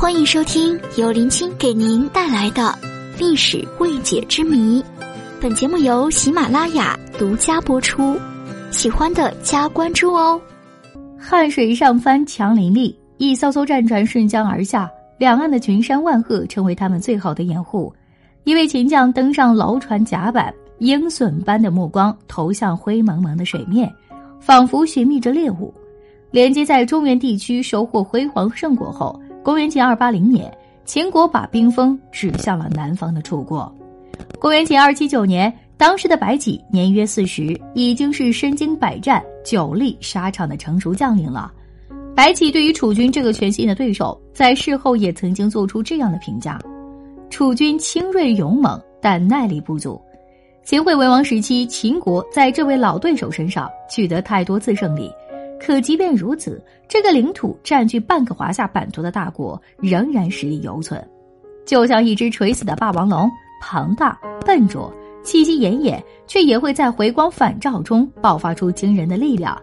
欢迎收听由林青给您带来的历史未解之谜。本节目由喜马拉雅独家播出，喜欢的加关注哦。汉水上帆强林立，一艘艘战船顺江而下，两岸的群山万壑成为他们最好的掩护。一位秦将登上楼船甲板，鹰隼般的目光投向灰蒙蒙的水面，仿佛寻觅着猎物。连接在中原地区收获辉煌胜果后，公元前二八零年，秦国把兵锋指向了南方的楚国。公元前二七九年，当时的白起年约四十，已经是身经百战、久历沙场的成熟将领了。白起对于楚军这个全新的对手，在事后也曾经做出这样的评价：楚军精锐勇猛，但耐力不足。秦惠文王时期，秦国在这位老对手身上取得太多次胜利。可即便如此，这个领土占据半个华夏版图的大国仍然实力犹存，就像一只垂死的霸王龙，庞大笨拙，气息奄奄，却也会在回光返照中爆发出惊人的力量。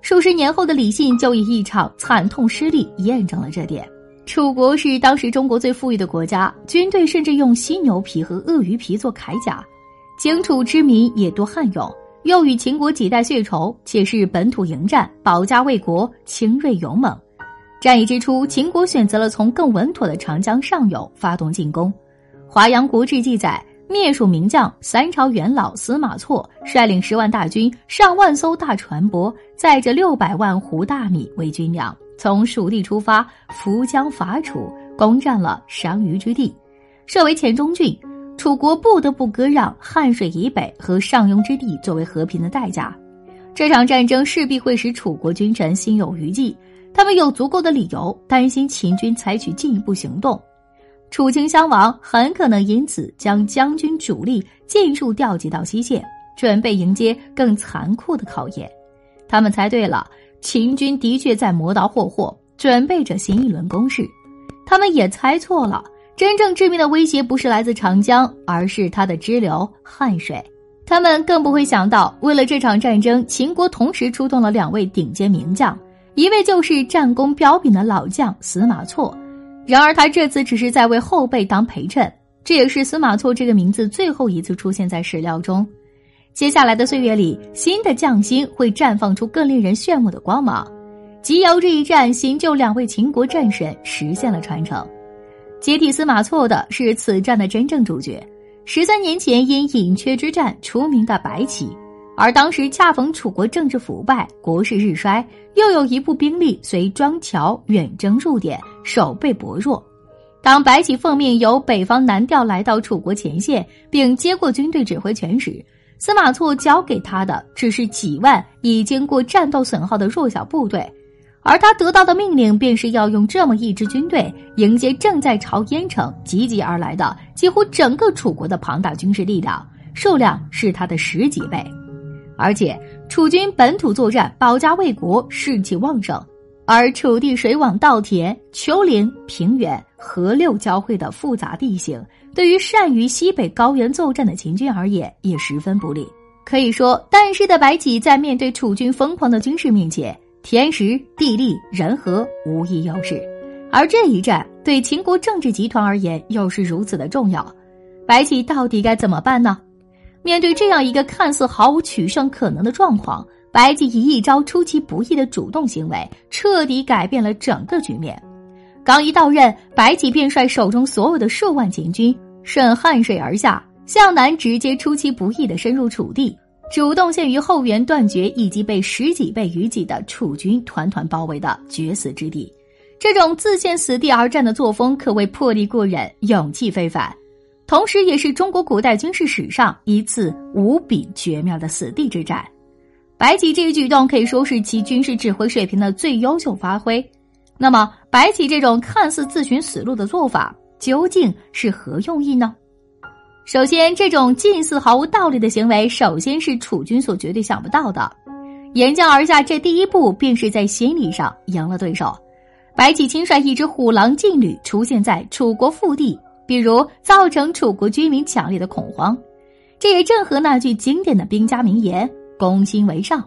数十年后的李信就以一场惨痛失利验证了这点。楚国是当时中国最富裕的国家，军队甚至用犀牛皮和鳄鱼皮做铠甲，荆楚之民也多悍勇。又与秦国几代血仇，且是本土迎战，保家卫国，精锐勇猛。战役之初，秦国选择了从更稳妥的长江上游发动进攻。《华阳国志》记载，灭蜀名将三朝元老司马错率领十万大军、上万艘大船舶，载着六百万斛大米为军粮，从蜀地出发，扶江伐楚，攻占了商於之地，设为黔中郡。楚国不得不割让汉水以北和上庸之地作为和平的代价，这场战争势必会使楚国君臣心有余悸，他们有足够的理由担心秦军采取进一步行动，楚秦相王很可能因此将将军主力尽数调集到西线，准备迎接更残酷的考验。他们猜对了，秦军的确在磨刀霍霍，准备着新一轮攻势；他们也猜错了。真正致命的威胁不是来自长江，而是它的支流汉水。他们更不会想到，为了这场战争，秦国同时出动了两位顶尖名将，一位就是战功彪炳的老将司马错。然而，他这次只是在为后辈当陪衬，这也是司马错这个名字最后一次出现在史料中。接下来的岁月里，新的将星会绽放出更令人炫目的光芒。即由这一战行救两位秦国战神，实现了传承。接替司马错的是此战的真正主角，十三年前因隐阙之战出名的白起，而当时恰逢楚国政治腐败，国势日衰，又有一部兵力随庄乔远征入点，守备薄弱。当白起奉命由北方南调来到楚国前线，并接过军队指挥权时，司马错交给他的只是几万已经过战斗损耗的弱小部队。而他得到的命令，便是要用这么一支军队迎接正在朝燕城集结而来的几乎整个楚国的庞大军事力量，数量是他的十几倍。而且楚军本土作战，保家卫国，士气旺盛，而楚地水网稻田、丘陵、平原、河流交汇的复杂地形，对于善于西北高原作战的秦军而言也十分不利。可以说，但是的白起在面对楚军疯狂的军事面前。天时地利人和无一优势，而这一战对秦国政治集团而言又是如此的重要，白起到底该怎么办呢？面对这样一个看似毫无取胜可能的状况，白起以一招出其不意的主动行为，彻底改变了整个局面。刚一到任，白起便率手中所有的数万秦军顺汉水而下，向南直接出其不意的深入楚地。主动陷于后援断绝以及被十几倍于己的楚军团团包围的决死之地，这种自陷死地而战的作风可谓魄力过人、勇气非凡，同时也是中国古代军事史上一次无比绝妙的死地之战。白起这一举动可以说是其军事指挥水平的最优秀发挥。那么，白起这种看似自寻死路的做法究竟是何用意呢？首先，这种近似毫无道理的行为，首先是楚军所绝对想不到的。沿江而下，这第一步便是在心理上赢了对手。白起亲率一支虎狼劲旅出现在楚国腹地，比如造成楚国居民强烈的恐慌。这也正合那句经典的兵家名言：“攻心为上。”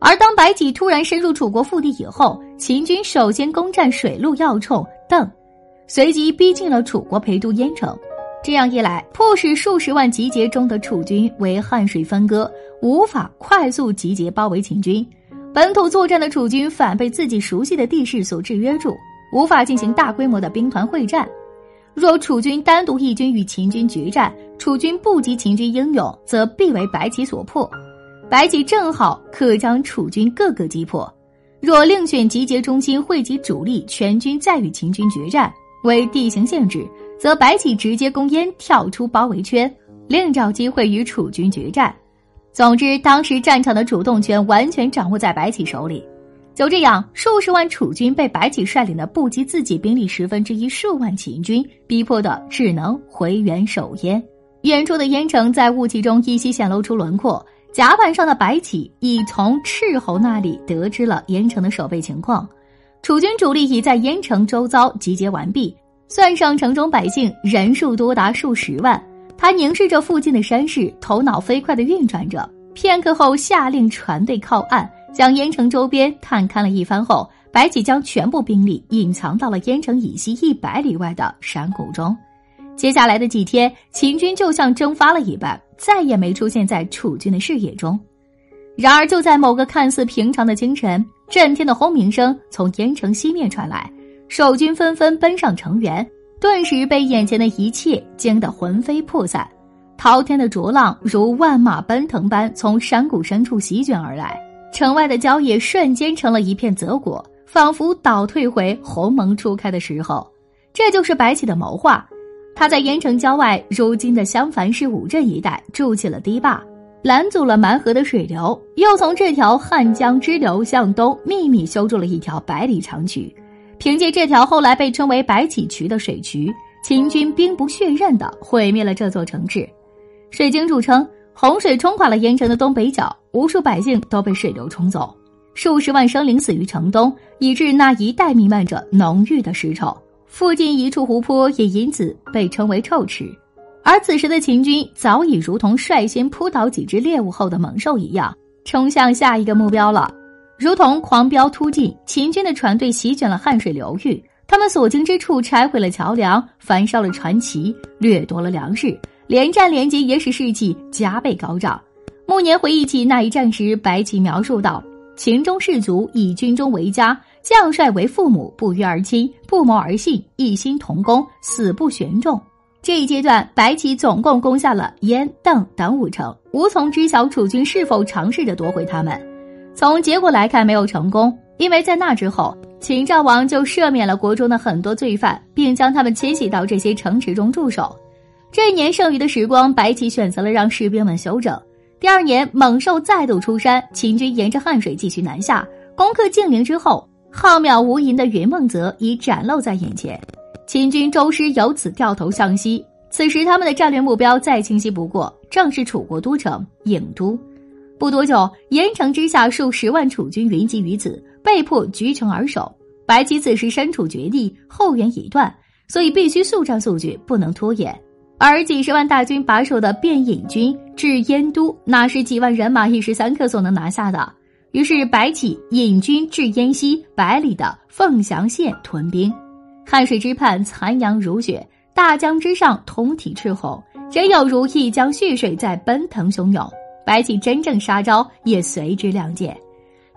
而当白起突然深入楚国腹地以后，秦军首先攻占水陆要冲邓。随即逼近了楚国陪都郢城。这样一来，迫使数十万集结中的楚军为汉水分割，无法快速集结包围秦军。本土作战的楚军反被自己熟悉的地势所制约住，无法进行大规模的兵团会战。若楚军单独一军与秦军决战，楚军不及秦军英勇，则必为白起所破。白起正好可将楚军各个击破。若另选集结中心，汇集主力，全军再与秦军决战，为地形限制。则白起直接攻燕，跳出包围圈，另找机会与楚军决战。总之，当时战场的主动权完全掌握在白起手里。就这样，数十万楚军被白起率领的不及自己兵力十分之一数万秦军逼迫的，只能回援守燕。远处的燕城在雾气中依稀显露出轮廓。甲板上的白起已从斥候那里得知了燕城的守备情况，楚军主力已在燕城周遭集结完毕。算上城中百姓，人数多达数十万。他凝视着附近的山势，头脑飞快地运转着。片刻后，下令船队靠岸，将燕城周边探勘了一番后，白起将全部兵力隐藏到了燕城以西一百里外的山谷中。接下来的几天，秦军就像蒸发了一般，再也没出现在楚军的视野中。然而，就在某个看似平常的清晨，震天的轰鸣声从燕城西面传来。守军纷纷奔上城垣，顿时被眼前的一切惊得魂飞魄散。滔天的浊浪如万马奔腾般从山谷深处席卷而来，城外的郊野瞬间成了一片泽国，仿佛倒退回鸿蒙初开的时候。这就是白起的谋划。他在盐城郊外，如今的襄樊市五镇一带筑起了堤坝，拦阻了蛮河的水流，又从这条汉江支流向东秘密修筑了一条百里长渠。凭借这条后来被称为白起渠的水渠，秦军兵不血刃地毁灭了这座城池。水经注称，洪水冲垮了盐城的东北角，无数百姓都被水流冲走，数十万生灵死于城东，以致那一带弥漫着浓郁的尸臭。附近一处湖泊也因此被称为臭池。而此时的秦军早已如同率先扑倒几只猎物后的猛兽一样，冲向下一个目标了。如同狂飙突进，秦军的船队席卷了汉水流域，他们所经之处拆毁了桥梁，焚烧了船旗，掠夺了粮食，连战连捷，也使士气加倍高涨。暮年回忆起那一战时，白起描述道：“秦中士卒以军中为家，将帅为父母，不约而亲，不谋而信，一心同工，死不悬重。”这一阶段，白起总共攻下了燕、邓等五城，无从知晓楚军是否尝试着夺回他们。从结果来看，没有成功，因为在那之后，秦昭王就赦免了国中的很多罪犯，并将他们迁徙到这些城池中驻守。这一年剩余的时光，白起选择了让士兵们休整。第二年，猛兽再度出山，秦军沿着汉水继续南下，攻克晋陵之后，浩渺无垠的云梦泽已展露在眼前。秦军周师由此掉头向西，此时他们的战略目标再清晰不过，正是楚国都城郢都。不多久，盐城之下数十万楚军云集于此，被迫居城而守。白起此时身处绝地，后援已断，所以必须速战速决，不能拖延。而几十万大军把守的。汴尹军至燕都，哪是几万人马一时三刻所能拿下的？于是，白起引军至燕西百里的。凤翔县屯兵。汉水之畔，残阳如血；大江之上，通体赤红，真有如一江血水在奔腾汹涌。白起真正杀招也随之亮剑，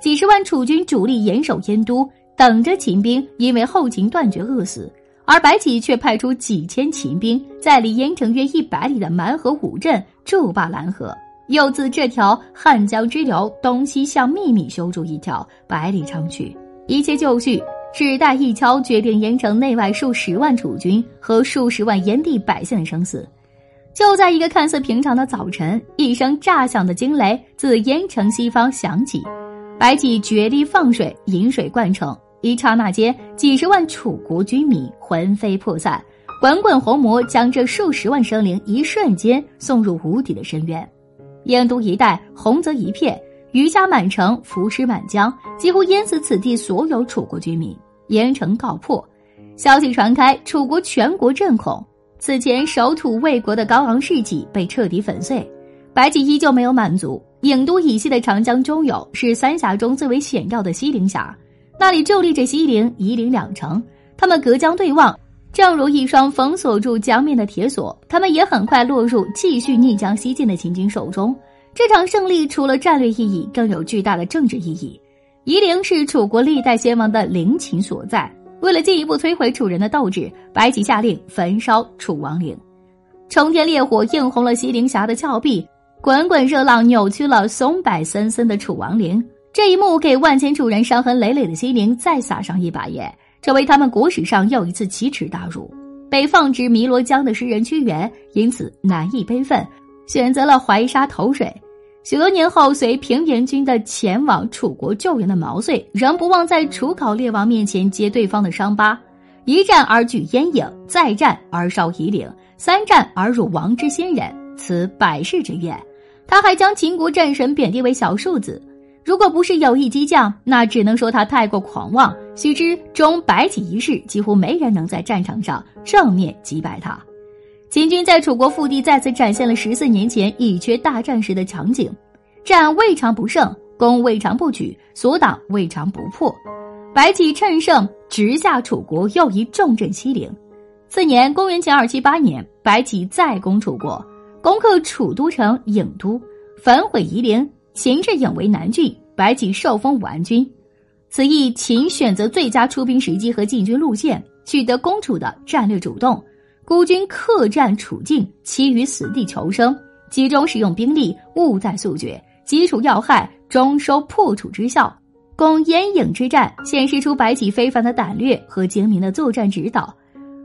几十万楚军主力严守燕都，等着秦兵因为后勤断绝饿死；而白起却派出几千秦兵，在离燕城约一百里的蛮河五镇筑坝拦河，又自这条汉江支流东西向秘密修筑一条百里长渠。一切就绪，只待一敲，决定燕城内外数十万楚军和数十万燕地百姓的生死。就在一个看似平常的早晨，一声炸响的惊雷自燕城西方响起，白起决堤放水，引水灌城，一刹那间，几十万楚国军民魂飞魄散，滚滚红魔将这数十万生灵一瞬间送入无底的深渊。燕都一带洪泽一片，鱼虾满城，浮尸满江，几乎淹死此地所有楚国居民。燕城告破，消息传开，楚国全国震恐。此前守土卫国的高昂士气被彻底粉碎，白起依旧没有满足。郢都以西的长江中游是三峡中最为险要的西陵峡，那里就立着西陵、夷陵两城，他们隔江对望，正如一双封锁住江面的铁锁，他们也很快落入继续逆江西进的秦军手中。这场胜利除了战略意义，更有巨大的政治意义。夷陵是楚国历代先王的陵寝所在。为了进一步摧毁楚人的斗志，白起下令焚烧楚王陵。冲天烈火映红了西陵峡的峭壁，滚滚热浪扭曲了松柏森森的楚王陵。这一幕给万千楚人伤痕累累的西陵再撒上一把盐。成为他们国史上又一次奇耻大辱。被放置汨罗江的诗人屈原因此难以悲愤，选择了怀沙投水。许多年后，随平原君的前往楚国救援的毛遂，仍不忘在楚考烈王面前揭对方的伤疤。一战而举烟影，再战而烧夷陵，三战而辱王之先人，此百世之怨。他还将秦国战神贬低为小数子。如果不是有意激将，那只能说他太过狂妄。须知，中白起一事，几乎没人能在战场上正面击败他。秦军在楚国腹地再次展现了十四年前乙缺大战时的场景：战未尝不胜，攻未尝不取，所挡未尝不破。白起趁胜直下楚国又一重镇西陵。次年，公元前二七八年，白起再攻楚国，攻克楚都城郢都，焚毁夷陵。秦至郢为南郡，白起受封武安君。此役秦选择最佳出兵时机和进军路线，取得攻楚的战略主动。孤军客战楚境，其余死地求生，集中使用兵力，务在速决，基础要害，终收破楚之效。攻燕郢之战显示出白起非凡的胆略和精明的作战指导。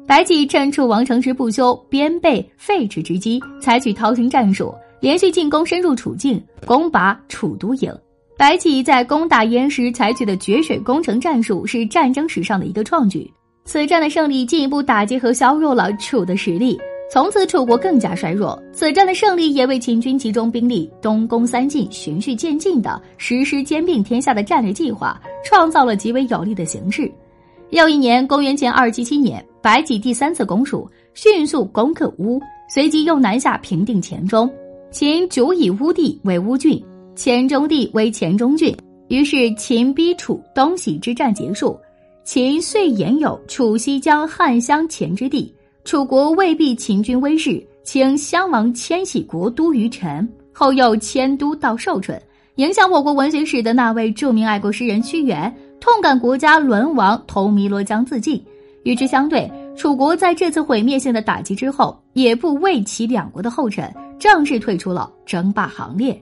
白起趁楚王城之不修，边备废池之机，采取逃生战术。连续进攻深入楚境，攻拔楚都郢。白起在攻打燕时采取的决水攻城战术，是战争史上的一个创举。此战的胜利进一步打击和削弱了楚的实力，从此楚国更加衰弱。此战的胜利也为秦军集中兵力、东攻三晋、循序渐进的实施兼并天下的战略计划，创造了极为有利的形势。又一年，公元前二七七年，白起第三次攻蜀，迅速攻克乌，随即又南下平定黔中。秦主以乌地为乌郡，黔中地为黔中郡。于是秦逼楚东西之战结束。秦遂沿有楚西江汉相黔之地。楚国未必秦军威势，请襄王迁徙国都于陈，后又迁都到寿春。影响我国文学史的那位著名爱国诗人屈原，痛感国家沦亡，投汨罗江自尽。与之相对，楚国在这次毁灭性的打击之后，也不畏其两国的后尘。正式退出了争霸行列。